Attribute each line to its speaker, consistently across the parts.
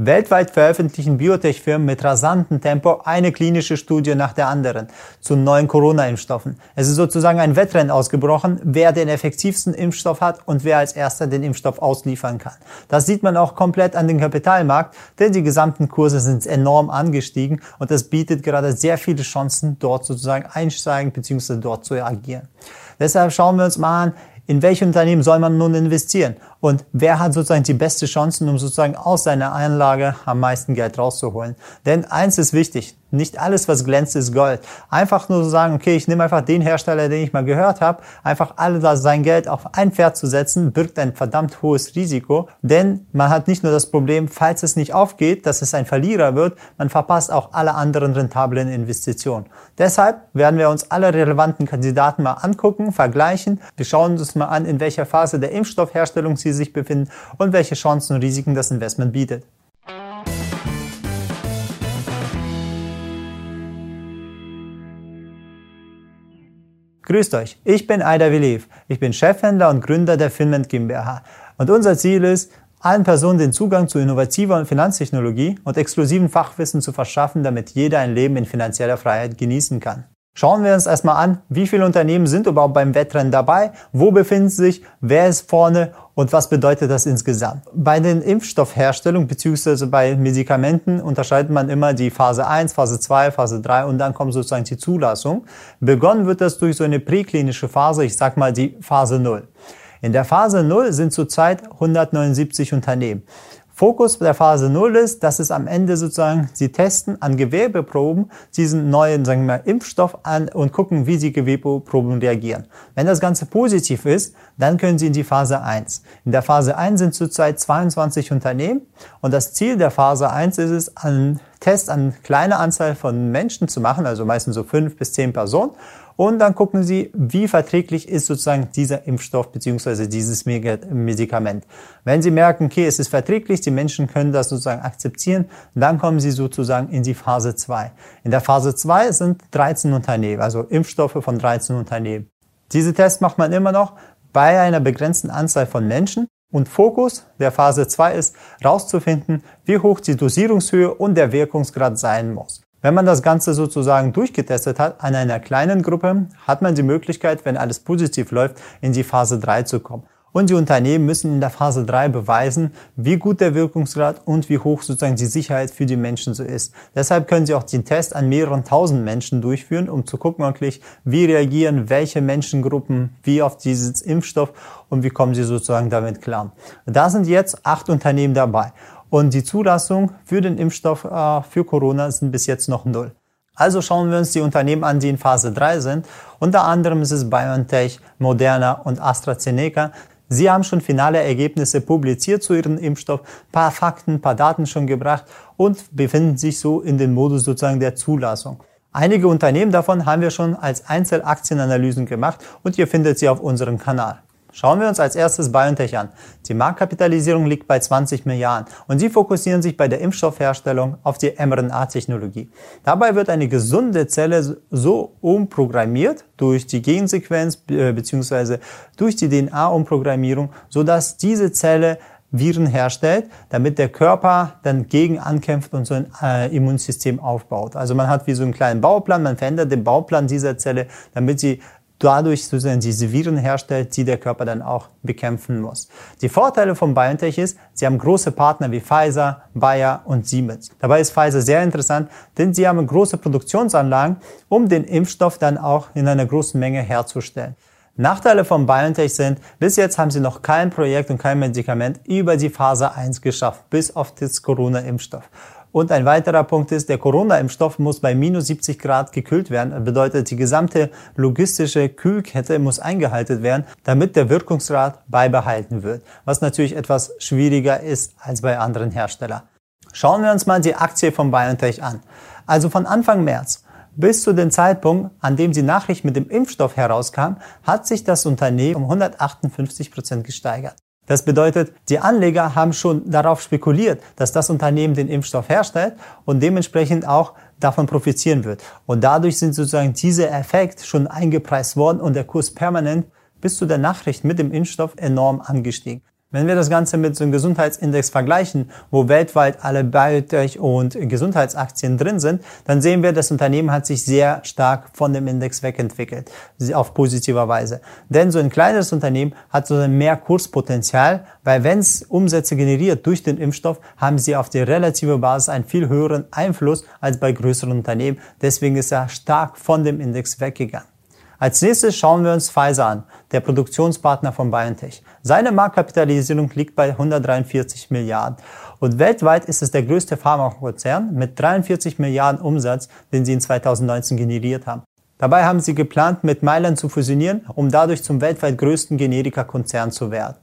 Speaker 1: Weltweit veröffentlichen Biotech-Firmen mit rasantem Tempo eine klinische Studie nach der anderen zu neuen Corona-Impfstoffen. Es ist sozusagen ein Wettrennen ausgebrochen, wer den effektivsten Impfstoff hat und wer als erster den Impfstoff ausliefern kann. Das sieht man auch komplett an den Kapitalmarkt, denn die gesamten Kurse sind enorm angestiegen und das bietet gerade sehr viele Chancen, dort sozusagen einsteigen bzw. dort zu agieren. Deshalb schauen wir uns mal an, in welche Unternehmen soll man nun investieren? Und wer hat sozusagen die beste Chancen, um sozusagen aus seiner Einlage am meisten Geld rauszuholen? Denn eins ist wichtig, nicht alles, was glänzt, ist Gold. Einfach nur so sagen, okay, ich nehme einfach den Hersteller, den ich mal gehört habe, einfach alle da sein Geld auf ein Pferd zu setzen, birgt ein verdammt hohes Risiko. Denn man hat nicht nur das Problem, falls es nicht aufgeht, dass es ein Verlierer wird, man verpasst auch alle anderen rentablen Investitionen. Deshalb werden wir uns alle relevanten Kandidaten mal angucken, vergleichen. Wir schauen uns mal an, in welcher Phase der Impfstoffherstellung sie sich befinden und welche Chancen und Risiken das Investment bietet. Grüßt euch, ich bin Aida Viliv. Ich bin Chefhändler und Gründer der Finment GmbH. Und unser Ziel ist, allen Personen den Zugang zu innovativer Finanztechnologie und exklusiven Fachwissen zu verschaffen, damit jeder ein Leben in finanzieller Freiheit genießen kann. Schauen wir uns erstmal an, wie viele Unternehmen sind überhaupt beim Wettrennen dabei, wo befinden sie sich, wer ist vorne und was bedeutet das insgesamt. Bei den Impfstoffherstellungen bzw. bei Medikamenten unterscheidet man immer die Phase 1, Phase 2, Phase 3 und dann kommt sozusagen die Zulassung. Begonnen wird das durch so eine präklinische Phase, ich sag mal die Phase 0. In der Phase 0 sind zurzeit 179 Unternehmen. Fokus der Phase 0 ist, dass es am Ende sozusagen, sie testen an Gewebeproben diesen neuen, sagen wir mal, Impfstoff an und gucken, wie die Gewebeproben reagieren. Wenn das Ganze positiv ist, dann können sie in die Phase 1. In der Phase 1 sind zurzeit 22 Unternehmen und das Ziel der Phase 1 ist es, einen Test an kleine Anzahl von Menschen zu machen, also meistens so fünf bis zehn Personen und dann gucken Sie, wie verträglich ist sozusagen dieser Impfstoff beziehungsweise dieses Medikament. Wenn Sie merken, okay, es ist verträglich, die Menschen können das sozusagen akzeptieren, dann kommen Sie sozusagen in die Phase 2. In der Phase 2 sind 13 Unternehmen, also Impfstoffe von 13 Unternehmen. Diese Tests macht man immer noch bei einer begrenzten Anzahl von Menschen. Und Fokus der Phase 2 ist, herauszufinden, wie hoch die Dosierungshöhe und der Wirkungsgrad sein muss. Wenn man das Ganze sozusagen durchgetestet hat an einer kleinen Gruppe, hat man die Möglichkeit, wenn alles positiv läuft, in die Phase 3 zu kommen. Und die Unternehmen müssen in der Phase 3 beweisen, wie gut der Wirkungsgrad und wie hoch sozusagen die Sicherheit für die Menschen so ist. Deshalb können sie auch den Test an mehreren tausend Menschen durchführen, um zu gucken wirklich, wie reagieren welche Menschengruppen, wie auf dieses Impfstoff und wie kommen sie sozusagen damit klar. Da sind jetzt acht Unternehmen dabei. Und die Zulassung für den Impfstoff äh, für Corona sind bis jetzt noch null. Also schauen wir uns die Unternehmen an, die in Phase 3 sind. Unter anderem ist es BioNTech, Moderna und AstraZeneca. Sie haben schon finale Ergebnisse publiziert zu ihrem Impfstoff, paar Fakten, paar Daten schon gebracht und befinden sich so in den Modus sozusagen der Zulassung. Einige Unternehmen davon haben wir schon als Einzelaktienanalysen gemacht und ihr findet sie auf unserem Kanal. Schauen wir uns als erstes BioNTech an. Die Marktkapitalisierung liegt bei 20 Milliarden und sie fokussieren sich bei der Impfstoffherstellung auf die mRNA-Technologie. Dabei wird eine gesunde Zelle so umprogrammiert durch die Gensequenz äh, bzw. durch die DNA-Umprogrammierung, sodass diese Zelle Viren herstellt, damit der Körper dann gegen ankämpft und so ein äh, Immunsystem aufbaut. Also man hat wie so einen kleinen Bauplan, man verändert den Bauplan dieser Zelle, damit sie dadurch sozusagen diese Viren herstellt, die der Körper dann auch bekämpfen muss. Die Vorteile von BioNTech ist, sie haben große Partner wie Pfizer, Bayer und Siemens. Dabei ist Pfizer sehr interessant, denn sie haben große Produktionsanlagen, um den Impfstoff dann auch in einer großen Menge herzustellen. Nachteile von BioNTech sind, bis jetzt haben sie noch kein Projekt und kein Medikament über die Phase 1 geschafft, bis auf das Corona-Impfstoff. Und ein weiterer Punkt ist, der Corona-Impfstoff muss bei minus 70 Grad gekühlt werden. Das bedeutet, die gesamte logistische Kühlkette muss eingehalten werden, damit der Wirkungsgrad beibehalten wird, was natürlich etwas schwieriger ist als bei anderen Herstellern. Schauen wir uns mal die Aktie von BioNTech an. Also von Anfang März bis zu dem Zeitpunkt, an dem die Nachricht mit dem Impfstoff herauskam, hat sich das Unternehmen um 158 Prozent gesteigert. Das bedeutet, die Anleger haben schon darauf spekuliert, dass das Unternehmen den Impfstoff herstellt und dementsprechend auch davon profitieren wird. Und dadurch sind sozusagen diese Effekt schon eingepreist worden und der Kurs permanent bis zu der Nachricht mit dem Impfstoff enorm angestiegen. Wenn wir das Ganze mit so einem Gesundheitsindex vergleichen, wo weltweit alle Biotech und Gesundheitsaktien drin sind, dann sehen wir, das Unternehmen hat sich sehr stark von dem Index wegentwickelt, auf positiver Weise. Denn so ein kleines Unternehmen hat so mehr Kurspotenzial, weil wenn es Umsätze generiert durch den Impfstoff, haben sie auf die relative Basis einen viel höheren Einfluss als bei größeren Unternehmen. Deswegen ist er stark von dem Index weggegangen. Als nächstes schauen wir uns Pfizer an, der Produktionspartner von BioNTech. Seine Marktkapitalisierung liegt bei 143 Milliarden. Und weltweit ist es der größte Pharmakonzern mit 43 Milliarden Umsatz, den sie in 2019 generiert haben. Dabei haben sie geplant, mit Mailand zu fusionieren, um dadurch zum weltweit größten Generika-Konzern zu werden.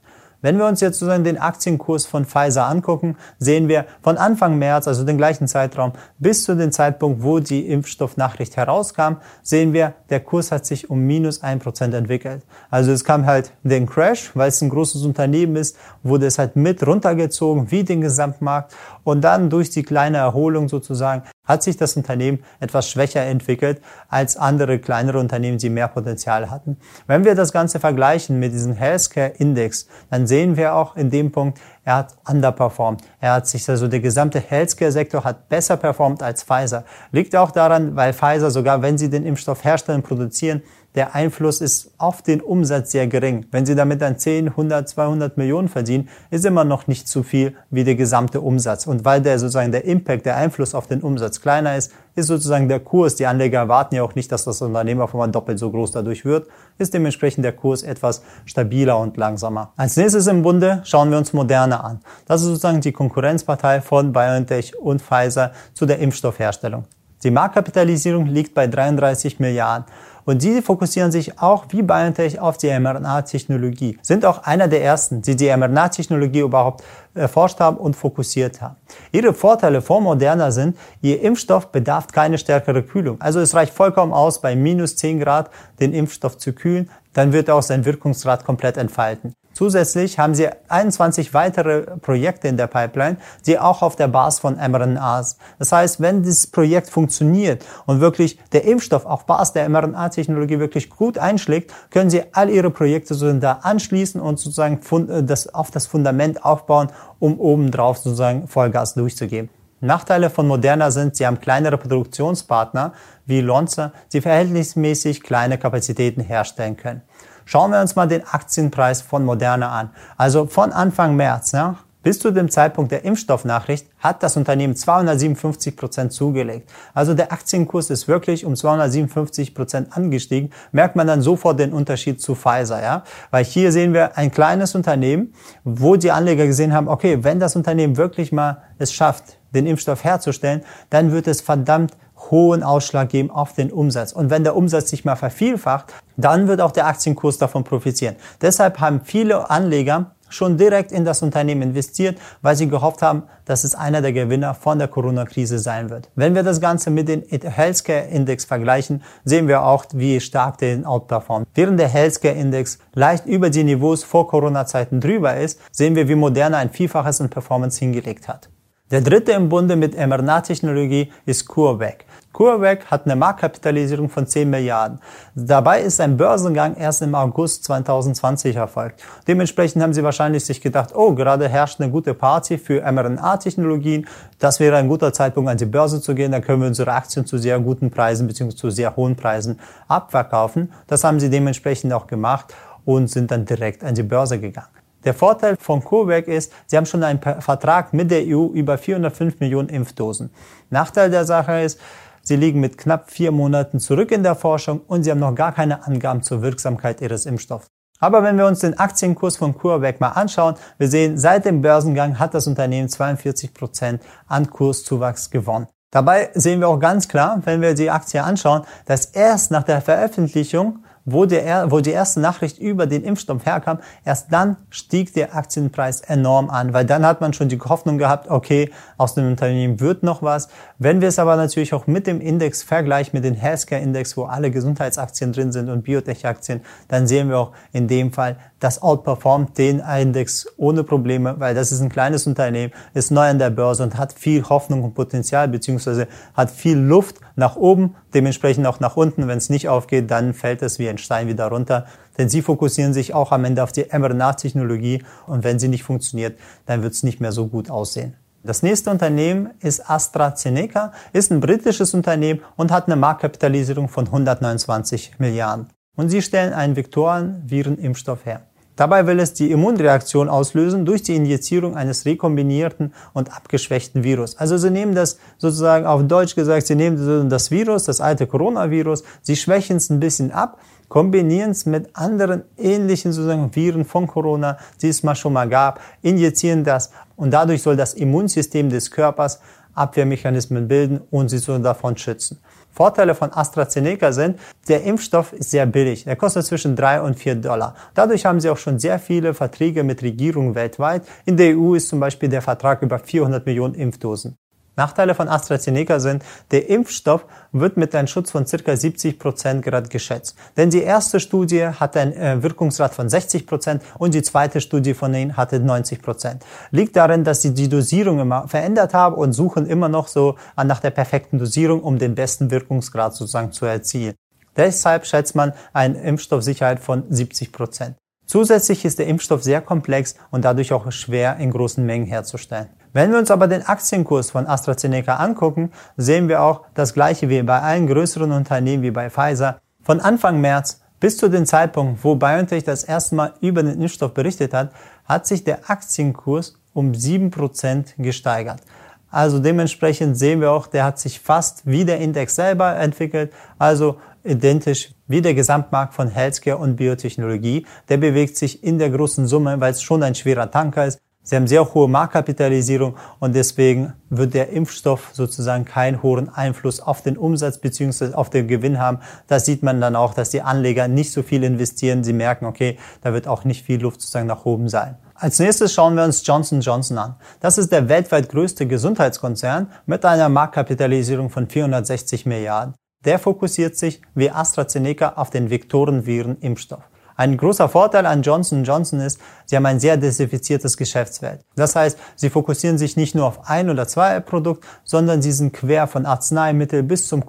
Speaker 1: Wenn wir uns jetzt sozusagen den Aktienkurs von Pfizer angucken, sehen wir von Anfang März, also den gleichen Zeitraum, bis zu dem Zeitpunkt, wo die Impfstoffnachricht herauskam, sehen wir, der Kurs hat sich um minus ein Prozent entwickelt. Also es kam halt den Crash, weil es ein großes Unternehmen ist, wurde es halt mit runtergezogen, wie den Gesamtmarkt. Und dann durch die kleine Erholung sozusagen hat sich das Unternehmen etwas schwächer entwickelt als andere kleinere Unternehmen, die mehr Potenzial hatten. Wenn wir das Ganze vergleichen mit diesem Healthcare Index, dann sehen wir auch in dem Punkt, er hat underperformed. Er hat sich also der gesamte Healthcare-Sektor hat besser performt als Pfizer. Liegt auch daran, weil Pfizer sogar, wenn sie den Impfstoff herstellen, produzieren, der Einfluss ist auf den Umsatz sehr gering. Wenn Sie damit dann 10, 100, 200 Millionen verdienen, ist immer noch nicht zu viel wie der gesamte Umsatz. Und weil der sozusagen der Impact, der Einfluss auf den Umsatz kleiner ist, ist sozusagen der Kurs. Die Anleger erwarten ja auch nicht, dass das Unternehmen auf einmal doppelt so groß dadurch wird, ist dementsprechend der Kurs etwas stabiler und langsamer. Als nächstes im Bunde schauen wir uns Moderna an. Das ist sozusagen die Konkurrenzpartei von BioNTech und Pfizer zu der Impfstoffherstellung. Die Marktkapitalisierung liegt bei 33 Milliarden. Und die fokussieren sich auch wie BioNTech auf die mRNA-Technologie, sind auch einer der ersten, die die mRNA-Technologie überhaupt erforscht haben und fokussiert haben. Ihre Vorteile vor Moderna sind, ihr Impfstoff bedarf keine stärkere Kühlung. Also es reicht vollkommen aus, bei minus 10 Grad den Impfstoff zu kühlen, dann wird er auch sein Wirkungsgrad komplett entfalten. Zusätzlich haben sie 21 weitere Projekte in der Pipeline, die auch auf der Basis von mRNAs. Das heißt, wenn dieses Projekt funktioniert und wirklich der Impfstoff auf Basis der mRNA-Technologie wirklich gut einschlägt, können sie all ihre Projekte sozusagen da anschließen und sozusagen äh, das, auf das Fundament aufbauen, um obendrauf sozusagen Vollgas durchzugeben. Nachteile von Moderna sind, sie haben kleinere Produktionspartner wie Lonza, die verhältnismäßig kleine Kapazitäten herstellen können. Schauen wir uns mal den Aktienpreis von Moderna an. Also von Anfang März ja, bis zu dem Zeitpunkt der Impfstoffnachricht hat das Unternehmen 257 Prozent zugelegt. Also der Aktienkurs ist wirklich um 257 Prozent angestiegen. Merkt man dann sofort den Unterschied zu Pfizer, ja? Weil hier sehen wir ein kleines Unternehmen, wo die Anleger gesehen haben, okay, wenn das Unternehmen wirklich mal es schafft, den Impfstoff herzustellen, dann wird es verdammt hohen Ausschlag geben auf den Umsatz. Und wenn der Umsatz sich mal vervielfacht, dann wird auch der Aktienkurs davon profitieren. Deshalb haben viele Anleger schon direkt in das Unternehmen investiert, weil sie gehofft haben, dass es einer der Gewinner von der Corona-Krise sein wird. Wenn wir das Ganze mit dem Healthcare-Index vergleichen, sehen wir auch, wie stark der outperformt. Während der Healthcare-Index leicht über die Niveaus vor Corona-Zeiten drüber ist, sehen wir, wie Moderna ein Vielfaches in Performance hingelegt hat. Der dritte im Bunde mit mRNA-Technologie ist CureVac. CureVac hat eine Marktkapitalisierung von 10 Milliarden. Dabei ist ein Börsengang erst im August 2020 erfolgt. Dementsprechend haben sie wahrscheinlich sich gedacht, oh, gerade herrscht eine gute Party für mRNA-Technologien. Das wäre ein guter Zeitpunkt, an die Börse zu gehen. Dann können wir unsere Aktien zu sehr guten Preisen bzw. zu sehr hohen Preisen abverkaufen. Das haben sie dementsprechend auch gemacht und sind dann direkt an die Börse gegangen. Der Vorteil von CureVac ist, sie haben schon einen Vertrag mit der EU über 405 Millionen Impfdosen. Nachteil der Sache ist, sie liegen mit knapp vier Monaten zurück in der Forschung und sie haben noch gar keine Angaben zur Wirksamkeit ihres Impfstoffs. Aber wenn wir uns den Aktienkurs von CureVac mal anschauen, wir sehen, seit dem Börsengang hat das Unternehmen 42 Prozent an Kurszuwachs gewonnen. Dabei sehen wir auch ganz klar, wenn wir die Aktie anschauen, dass erst nach der Veröffentlichung wo, der, wo die erste Nachricht über den Impfstoff herkam, erst dann stieg der Aktienpreis enorm an, weil dann hat man schon die Hoffnung gehabt, okay, aus dem Unternehmen wird noch was. Wenn wir es aber natürlich auch mit dem Index vergleichen, mit dem Healthcare-Index, wo alle Gesundheitsaktien drin sind und Biotech-Aktien, dann sehen wir auch in dem Fall, das outperformt den Index ohne Probleme, weil das ist ein kleines Unternehmen, ist neu an der Börse und hat viel Hoffnung und Potenzial, beziehungsweise hat viel Luft, nach oben, dementsprechend auch nach unten. Wenn es nicht aufgeht, dann fällt es wie ein Stein wieder runter. Denn sie fokussieren sich auch am Ende auf die mRNA-Technologie und wenn sie nicht funktioniert, dann wird es nicht mehr so gut aussehen. Das nächste Unternehmen ist AstraZeneca, ist ein britisches Unternehmen und hat eine Marktkapitalisierung von 129 Milliarden. Und sie stellen einen Vektoren-Virenimpfstoff her. Dabei will es die Immunreaktion auslösen durch die Injizierung eines rekombinierten und abgeschwächten Virus. Also sie nehmen das sozusagen auf Deutsch gesagt, sie nehmen das Virus, das alte Coronavirus, sie schwächen es ein bisschen ab, kombinieren es mit anderen ähnlichen sozusagen Viren von Corona, die es mal schon mal gab, injizieren das und dadurch soll das Immunsystem des Körpers Abwehrmechanismen bilden und sie sollen davon schützen. Vorteile von AstraZeneca sind, der Impfstoff ist sehr billig. Der kostet zwischen drei und vier Dollar. Dadurch haben sie auch schon sehr viele Verträge mit Regierungen weltweit. In der EU ist zum Beispiel der Vertrag über 400 Millionen Impfdosen. Nachteile von AstraZeneca sind, der Impfstoff wird mit einem Schutz von circa 70 Prozent gerade geschätzt. Denn die erste Studie hatte einen äh, Wirkungsgrad von 60 Prozent und die zweite Studie von ihnen hatte 90 Prozent. Liegt darin, dass sie die Dosierung immer verändert haben und suchen immer noch so nach der perfekten Dosierung, um den besten Wirkungsgrad sozusagen zu erzielen. Deshalb schätzt man eine Impfstoffsicherheit von 70 Prozent. Zusätzlich ist der Impfstoff sehr komplex und dadurch auch schwer in großen Mengen herzustellen. Wenn wir uns aber den Aktienkurs von AstraZeneca angucken, sehen wir auch das gleiche wie bei allen größeren Unternehmen wie bei Pfizer. Von Anfang März bis zu dem Zeitpunkt, wo BioNTech das erste Mal über den Impfstoff berichtet hat, hat sich der Aktienkurs um 7% gesteigert. Also dementsprechend sehen wir auch, der hat sich fast wie der Index selber entwickelt, also identisch wie der Gesamtmarkt von Healthcare und Biotechnologie. Der bewegt sich in der großen Summe, weil es schon ein schwerer Tanker ist, Sie haben sehr hohe Marktkapitalisierung und deswegen wird der Impfstoff sozusagen keinen hohen Einfluss auf den Umsatz bzw. auf den Gewinn haben. Das sieht man dann auch, dass die Anleger nicht so viel investieren. Sie merken, okay, da wird auch nicht viel Luft sozusagen nach oben sein. Als nächstes schauen wir uns Johnson Johnson an. Das ist der weltweit größte Gesundheitskonzern mit einer Marktkapitalisierung von 460 Milliarden. Der fokussiert sich wie AstraZeneca auf den Vektorenviren-Impfstoff. Ein großer Vorteil an Johnson Johnson ist, sie haben ein sehr diversifiziertes Geschäftsfeld. Das heißt, sie fokussieren sich nicht nur auf ein oder zwei Produkt, sondern sie sind quer von Arzneimittel bis zum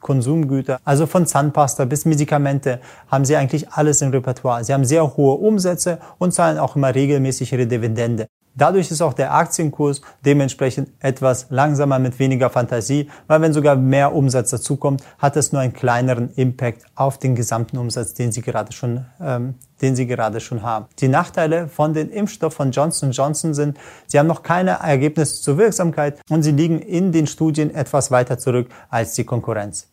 Speaker 1: Konsumgüter, also von Zahnpasta bis Medikamente, haben sie eigentlich alles im Repertoire. Sie haben sehr hohe Umsätze und zahlen auch immer regelmäßig ihre Dividende. Dadurch ist auch der Aktienkurs dementsprechend etwas langsamer mit weniger Fantasie, weil wenn sogar mehr Umsatz dazukommt, hat es nur einen kleineren Impact auf den gesamten Umsatz, den Sie gerade schon, ähm, den Sie gerade schon haben. Die Nachteile von den Impfstoff von Johnson Johnson sind, sie haben noch keine Ergebnisse zur Wirksamkeit und sie liegen in den Studien etwas weiter zurück als die Konkurrenz.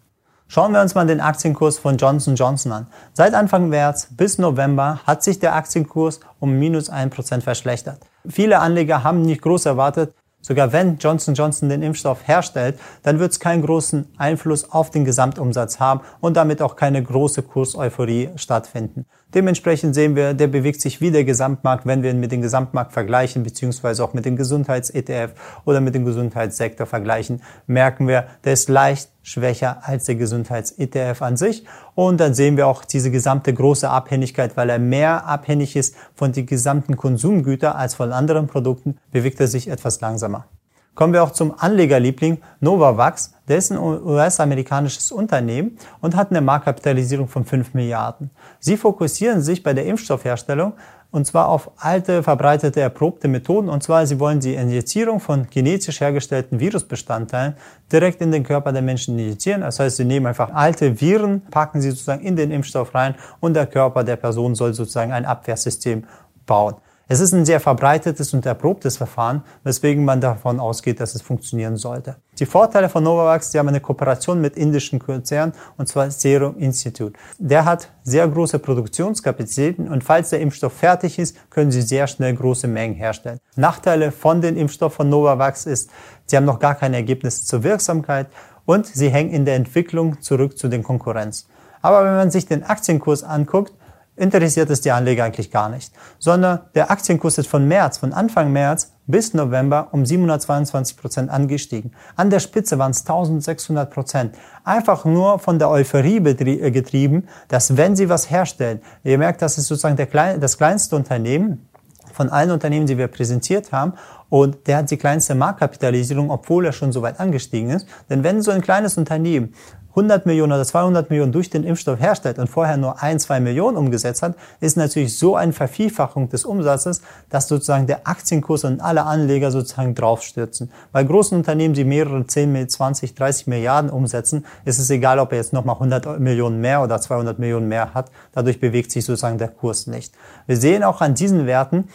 Speaker 1: Schauen wir uns mal den Aktienkurs von Johnson Johnson an. Seit Anfang März bis November hat sich der Aktienkurs um minus ein Prozent verschlechtert. Viele Anleger haben nicht groß erwartet, sogar wenn Johnson Johnson den Impfstoff herstellt, dann wird es keinen großen Einfluss auf den Gesamtumsatz haben und damit auch keine große Kurseuphorie stattfinden. Dementsprechend sehen wir, der bewegt sich wie der Gesamtmarkt, wenn wir ihn mit dem Gesamtmarkt vergleichen, beziehungsweise auch mit dem Gesundheits-ETF oder mit dem Gesundheitssektor vergleichen, merken wir, der ist leicht schwächer als der Gesundheits-ETF an sich. Und dann sehen wir auch diese gesamte große Abhängigkeit, weil er mehr abhängig ist von den gesamten Konsumgütern als von anderen Produkten, bewegt er sich etwas langsamer. Kommen wir auch zum Anlegerliebling Novavax. Der ist ein US-amerikanisches Unternehmen und hat eine Marktkapitalisierung von 5 Milliarden. Sie fokussieren sich bei der Impfstoffherstellung und zwar auf alte, verbreitete, erprobte Methoden. Und zwar, sie wollen die Injizierung von genetisch hergestellten Virusbestandteilen direkt in den Körper der Menschen injizieren. Das heißt, sie nehmen einfach alte Viren, packen sie sozusagen in den Impfstoff rein und der Körper der Person soll sozusagen ein Abwehrsystem bauen. Es ist ein sehr verbreitetes und erprobtes Verfahren, weswegen man davon ausgeht, dass es funktionieren sollte. Die Vorteile von Novavax, sie haben eine Kooperation mit indischen Konzernen, und zwar Serum Institute. Der hat sehr große Produktionskapazitäten und falls der Impfstoff fertig ist, können sie sehr schnell große Mengen herstellen. Nachteile von den Impfstoff von Novavax ist, sie haben noch gar keine Ergebnisse zur Wirksamkeit und sie hängen in der Entwicklung zurück zu den Konkurrenz. Aber wenn man sich den Aktienkurs anguckt, interessiert es die Anleger eigentlich gar nicht, sondern der Aktienkurs ist von März, von Anfang März bis November um 722 Prozent angestiegen. An der Spitze waren es 1600 Prozent. Einfach nur von der Euphorie äh, getrieben, dass wenn sie was herstellen, ihr merkt, das ist sozusagen der klein, das kleinste Unternehmen von allen Unternehmen, die wir präsentiert haben und der hat die kleinste Marktkapitalisierung, obwohl er schon so weit angestiegen ist. Denn wenn so ein kleines Unternehmen 100 Millionen oder 200 Millionen durch den Impfstoff herstellt und vorher nur ein, zwei Millionen umgesetzt hat, ist natürlich so eine Vervielfachung des Umsatzes, dass sozusagen der Aktienkurs und alle Anleger sozusagen draufstürzen. Bei großen Unternehmen, die mehrere 10, 20, 30 Milliarden umsetzen, ist es egal, ob er jetzt nochmal 100 Millionen mehr oder 200 Millionen mehr hat. Dadurch bewegt sich sozusagen der Kurs nicht. Wir sehen auch an diesen Werten,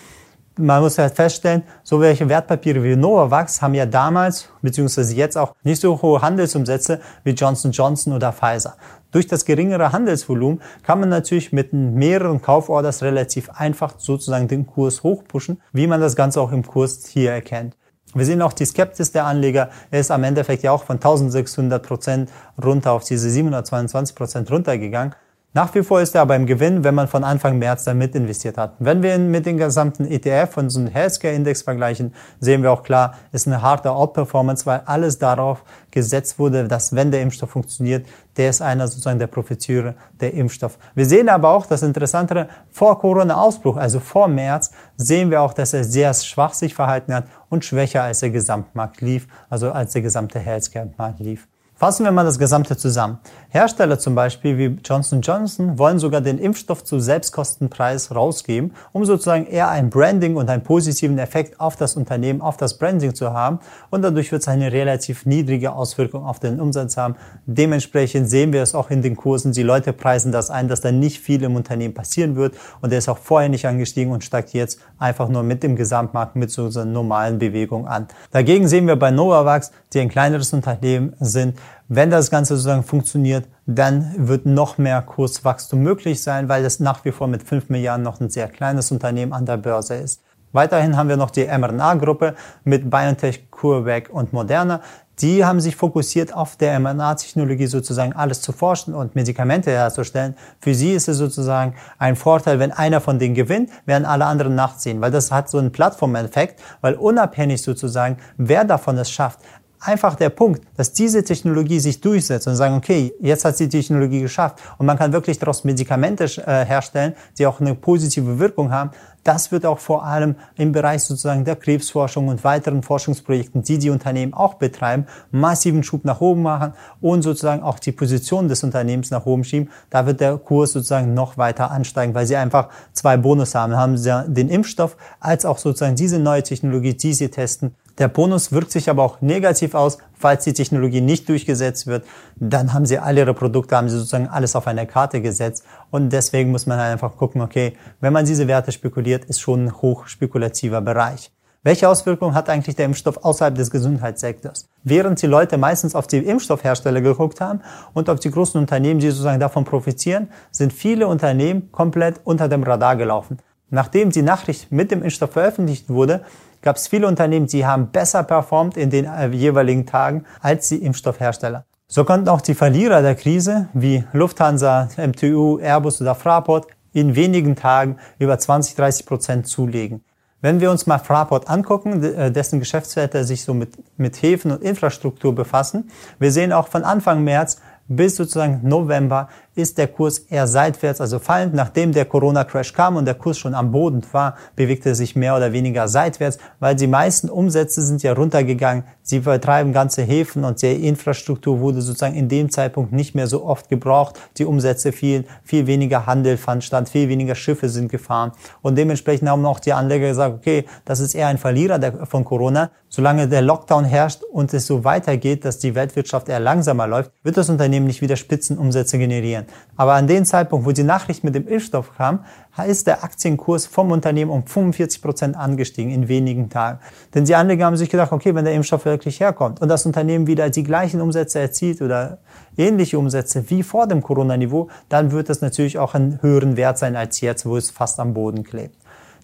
Speaker 1: man muss halt feststellen, so welche Wertpapiere wie Novavax haben ja damals beziehungsweise jetzt auch nicht so hohe Handelsumsätze wie Johnson Johnson oder Pfizer. Durch das geringere Handelsvolumen kann man natürlich mit mehreren Kauforders relativ einfach sozusagen den Kurs hochpushen, wie man das Ganze auch im Kurs hier erkennt. Wir sehen auch die Skepsis der Anleger. Er ist am Endeffekt ja auch von 1600 Prozent runter auf diese 722 Prozent runtergegangen. Nach wie vor ist er aber im Gewinn, wenn man von Anfang März damit investiert hat. Wenn wir ihn mit dem gesamten ETF und so einem Healthcare-Index vergleichen, sehen wir auch klar, ist eine harte Outperformance, weil alles darauf gesetzt wurde, dass wenn der Impfstoff funktioniert, der ist einer sozusagen der Profiteure der Impfstoff. Wir sehen aber auch das Interessantere, vor Corona-Ausbruch, also vor März, sehen wir auch, dass er sehr schwach sich verhalten hat und schwächer als der Gesamtmarkt lief, also als der gesamte Healthcare-Markt lief. Fassen wir mal das Gesamte zusammen. Hersteller zum Beispiel wie Johnson Johnson wollen sogar den Impfstoff zu Selbstkostenpreis rausgeben, um sozusagen eher ein Branding und einen positiven Effekt auf das Unternehmen, auf das Branding zu haben. Und dadurch wird es eine relativ niedrige Auswirkung auf den Umsatz haben. Dementsprechend sehen wir es auch in den Kursen. Die Leute preisen das ein, dass da nicht viel im Unternehmen passieren wird. Und der ist auch vorher nicht angestiegen und steigt jetzt einfach nur mit dem Gesamtmarkt, mit so einer normalen Bewegung an. Dagegen sehen wir bei Novavax, die ein kleineres Unternehmen sind, wenn das Ganze sozusagen funktioniert, dann wird noch mehr Kurswachstum möglich sein, weil es nach wie vor mit 5 Milliarden noch ein sehr kleines Unternehmen an der Börse ist. Weiterhin haben wir noch die mRNA-Gruppe mit BioNTech, CureVac und Moderna. Die haben sich fokussiert auf der mRNA-Technologie sozusagen alles zu forschen und Medikamente herzustellen. Für sie ist es sozusagen ein Vorteil, wenn einer von denen gewinnt, werden alle anderen nachziehen, weil das hat so einen Plattformeffekt, weil unabhängig sozusagen, wer davon es schafft, einfach der Punkt, dass diese Technologie sich durchsetzt und sagen, okay, jetzt hat sie die Technologie geschafft und man kann wirklich daraus Medikamente äh, herstellen, die auch eine positive Wirkung haben. Das wird auch vor allem im Bereich sozusagen der Krebsforschung und weiteren Forschungsprojekten, die die Unternehmen auch betreiben, massiven Schub nach oben machen und sozusagen auch die Position des Unternehmens nach oben schieben. Da wird der Kurs sozusagen noch weiter ansteigen, weil sie einfach zwei Bonus haben. Haben sie den Impfstoff als auch sozusagen diese neue Technologie, die sie testen der Bonus wirkt sich aber auch negativ aus, falls die Technologie nicht durchgesetzt wird. Dann haben sie alle ihre Produkte, haben sie sozusagen alles auf eine Karte gesetzt. Und deswegen muss man halt einfach gucken, okay, wenn man diese Werte spekuliert, ist schon ein hochspekulativer Bereich. Welche Auswirkungen hat eigentlich der Impfstoff außerhalb des Gesundheitssektors? Während die Leute meistens auf die Impfstoffhersteller geguckt haben und auf die großen Unternehmen, die sozusagen davon profitieren, sind viele Unternehmen komplett unter dem Radar gelaufen. Nachdem die Nachricht mit dem Impfstoff veröffentlicht wurde, gab es viele Unternehmen, die haben besser performt in den äh, jeweiligen Tagen als die Impfstoffhersteller. So konnten auch die Verlierer der Krise wie Lufthansa, MTU, Airbus oder Fraport in wenigen Tagen über 20, 30 Prozent zulegen. Wenn wir uns mal Fraport angucken, äh, dessen Geschäftswerte sich so mit, mit Häfen und Infrastruktur befassen, wir sehen auch von Anfang März bis sozusagen November ist der Kurs eher seitwärts, also fallend. Nachdem der Corona-Crash kam und der Kurs schon am Boden war, bewegte er sich mehr oder weniger seitwärts, weil die meisten Umsätze sind ja runtergegangen. Sie vertreiben ganze Häfen und die Infrastruktur wurde sozusagen in dem Zeitpunkt nicht mehr so oft gebraucht. Die Umsätze fielen, viel weniger Handel fand statt, viel weniger Schiffe sind gefahren. Und dementsprechend haben auch die Anleger gesagt, okay, das ist eher ein Verlierer von Corona. Solange der Lockdown herrscht und es so weitergeht, dass die Weltwirtschaft eher langsamer läuft, wird das Unternehmen nicht wieder Spitzenumsätze generieren sein. Aber an dem Zeitpunkt, wo die Nachricht mit dem Impfstoff kam, ist der Aktienkurs vom Unternehmen um 45 Prozent angestiegen in wenigen Tagen. Denn die Anleger haben sich gedacht, okay, wenn der Impfstoff wirklich herkommt und das Unternehmen wieder die gleichen Umsätze erzielt oder ähnliche Umsätze wie vor dem Corona-Niveau, dann wird das natürlich auch einen höheren Wert sein als jetzt, wo es fast am Boden klebt.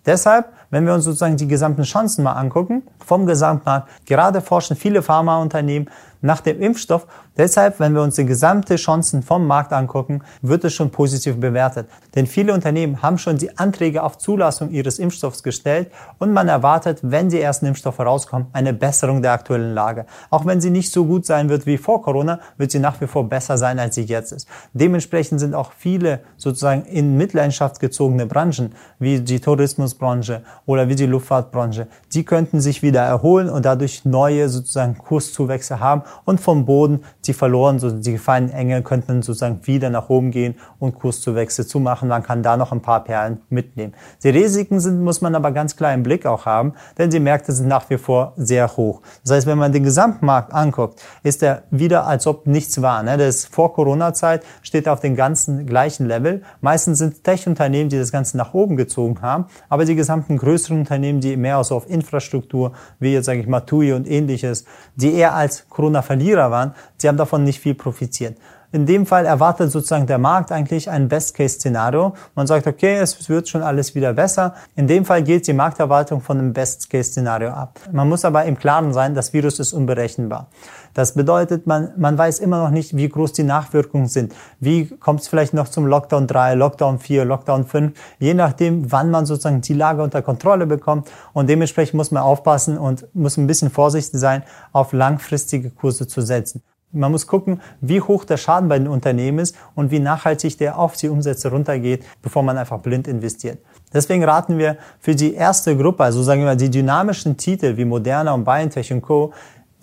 Speaker 1: Deshalb, wenn wir uns sozusagen die gesamten Chancen mal angucken, vom Gesamtmarkt, gerade forschen viele Pharmaunternehmen nach dem Impfstoff. Deshalb, wenn wir uns die gesamte Chancen vom Markt angucken, wird es schon positiv bewertet. Denn viele Unternehmen haben schon die Anträge auf Zulassung ihres Impfstoffs gestellt und man erwartet, wenn die ersten Impfstoffe rauskommen, eine Besserung der aktuellen Lage. Auch wenn sie nicht so gut sein wird wie vor Corona, wird sie nach wie vor besser sein, als sie jetzt ist. Dementsprechend sind auch viele sozusagen in Mitleidenschaft gezogene Branchen, wie die Tourismusbranche oder wie die Luftfahrtbranche, die könnten sich wieder erholen und dadurch neue sozusagen Kurszuwächse haben und vom Boden, die verloren, so die gefallenen Engel könnten sozusagen wieder nach oben gehen und Kurszuwächse zu machen. Man kann da noch ein paar Perlen mitnehmen. Die Risiken sind, muss man aber ganz klar im Blick auch haben, denn die Märkte sind nach wie vor sehr hoch. Das heißt, wenn man den Gesamtmarkt anguckt, ist er wieder, als ob nichts war. Ne? Das vor Corona-Zeit steht auf dem ganzen gleichen Level. Meistens sind Tech-Unternehmen, die das Ganze nach oben gezogen haben, aber die gesamten größeren Unternehmen, die mehr so auf Infrastruktur, wie jetzt sage ich mal TUI und ähnliches, die eher als Corona-Verlierer waren, sie haben davon nicht viel profitiert. In dem Fall erwartet sozusagen der Markt eigentlich ein Best-Case-Szenario. Man sagt, okay, es wird schon alles wieder besser. In dem Fall geht die Markterwartung von einem Best-Case-Szenario ab. Man muss aber im Klaren sein, das Virus ist unberechenbar. Das bedeutet, man, man weiß immer noch nicht, wie groß die Nachwirkungen sind. Wie kommt es vielleicht noch zum Lockdown 3, Lockdown 4, Lockdown 5, je nachdem, wann man sozusagen die Lage unter Kontrolle bekommt. Und dementsprechend muss man aufpassen und muss ein bisschen vorsichtig sein, auf langfristige Kurse zu setzen. Man muss gucken, wie hoch der Schaden bei den Unternehmen ist und wie nachhaltig der auf die Umsätze runtergeht, bevor man einfach blind investiert. Deswegen raten wir für die erste Gruppe, also sagen wir mal die dynamischen Titel wie Moderna und BioNTech und Co.,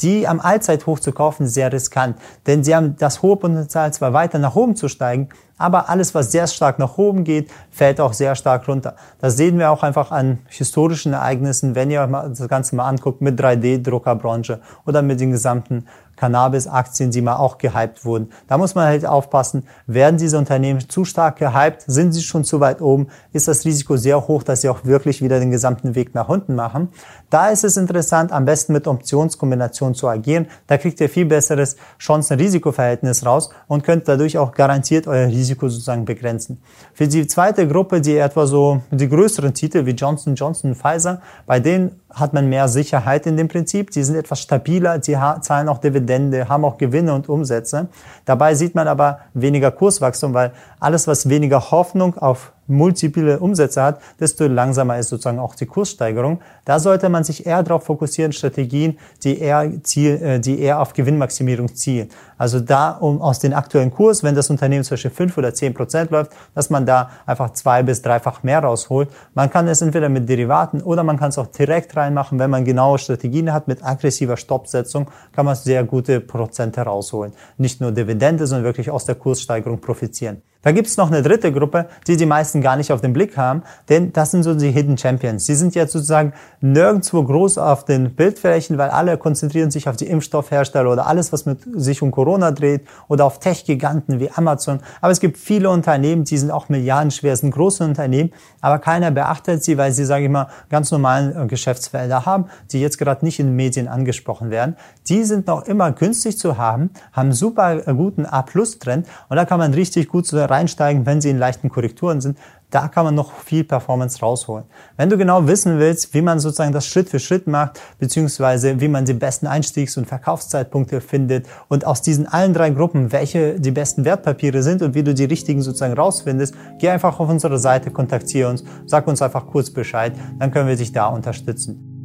Speaker 1: die am Allzeithoch zu kaufen, sehr riskant. Denn sie haben das hohe Potenzial zwar weiter nach oben zu steigen, aber alles, was sehr stark nach oben geht, fällt auch sehr stark runter. Das sehen wir auch einfach an historischen Ereignissen, wenn ihr das Ganze mal anguckt mit 3D-Druckerbranche oder mit den gesamten Cannabis-Aktien, die mal auch gehypt wurden. Da muss man halt aufpassen, werden diese Unternehmen zu stark gehypt, sind sie schon zu weit oben, ist das Risiko sehr hoch, dass sie auch wirklich wieder den gesamten Weg nach unten machen. Da ist es interessant, am besten mit Optionskombinationen zu agieren. Da kriegt ihr viel besseres Chancen-Risiko-Verhältnis raus und könnt dadurch auch garantiert euer Risiko sozusagen begrenzen. Für die zweite Gruppe, die etwa so die größeren Titel wie Johnson Johnson und Pfizer, bei denen hat man mehr Sicherheit in dem Prinzip. Die sind etwas stabiler, die zahlen auch Dividende, haben auch Gewinne und Umsätze. Dabei sieht man aber weniger Kurswachstum, weil alles, was weniger Hoffnung auf multiple Umsätze hat, desto langsamer ist sozusagen auch die Kurssteigerung. Da sollte man sich eher darauf fokussieren, Strategien, die eher, ziel, äh, die eher auf Gewinnmaximierung zielen. Also da, um aus dem aktuellen Kurs, wenn das Unternehmen zwischen fünf oder zehn Prozent läuft, dass man da einfach zwei bis dreifach mehr rausholt. Man kann es entweder mit Derivaten oder man kann es auch direkt reinmachen. Wenn man genaue Strategien hat mit aggressiver Stoppsetzung, kann man sehr gute Prozente rausholen. Nicht nur Dividende, sondern wirklich aus der Kurssteigerung profitieren. Da gibt es noch eine dritte Gruppe, die die meisten gar nicht auf den Blick haben, denn das sind so die Hidden Champions. Sie sind jetzt sozusagen nirgendwo groß auf den Bildflächen, weil alle konzentrieren sich auf die Impfstoffhersteller oder alles, was mit sich um Corona dreht oder auf Tech-Giganten wie Amazon. Aber es gibt viele Unternehmen, die sind auch milliardenschwer, sind große Unternehmen, aber keiner beachtet sie, weil sie, sage ich mal, ganz normalen äh, Geschäftsfelder haben, die jetzt gerade nicht in den Medien angesprochen werden. Die sind noch immer günstig zu haben, haben super äh, guten A-Plus-Trend und da kann man richtig gut so reinsteigen, wenn sie in leichten Korrekturen sind. Da kann man noch viel Performance rausholen. Wenn du genau wissen willst, wie man sozusagen das Schritt für Schritt macht, beziehungsweise wie man die besten Einstiegs- und Verkaufszeitpunkte findet und aus diesen allen drei Gruppen, welche die besten Wertpapiere sind und wie du die richtigen sozusagen rausfindest, geh einfach auf unsere Seite, kontaktiere uns, sag uns einfach kurz Bescheid, dann können wir dich da unterstützen.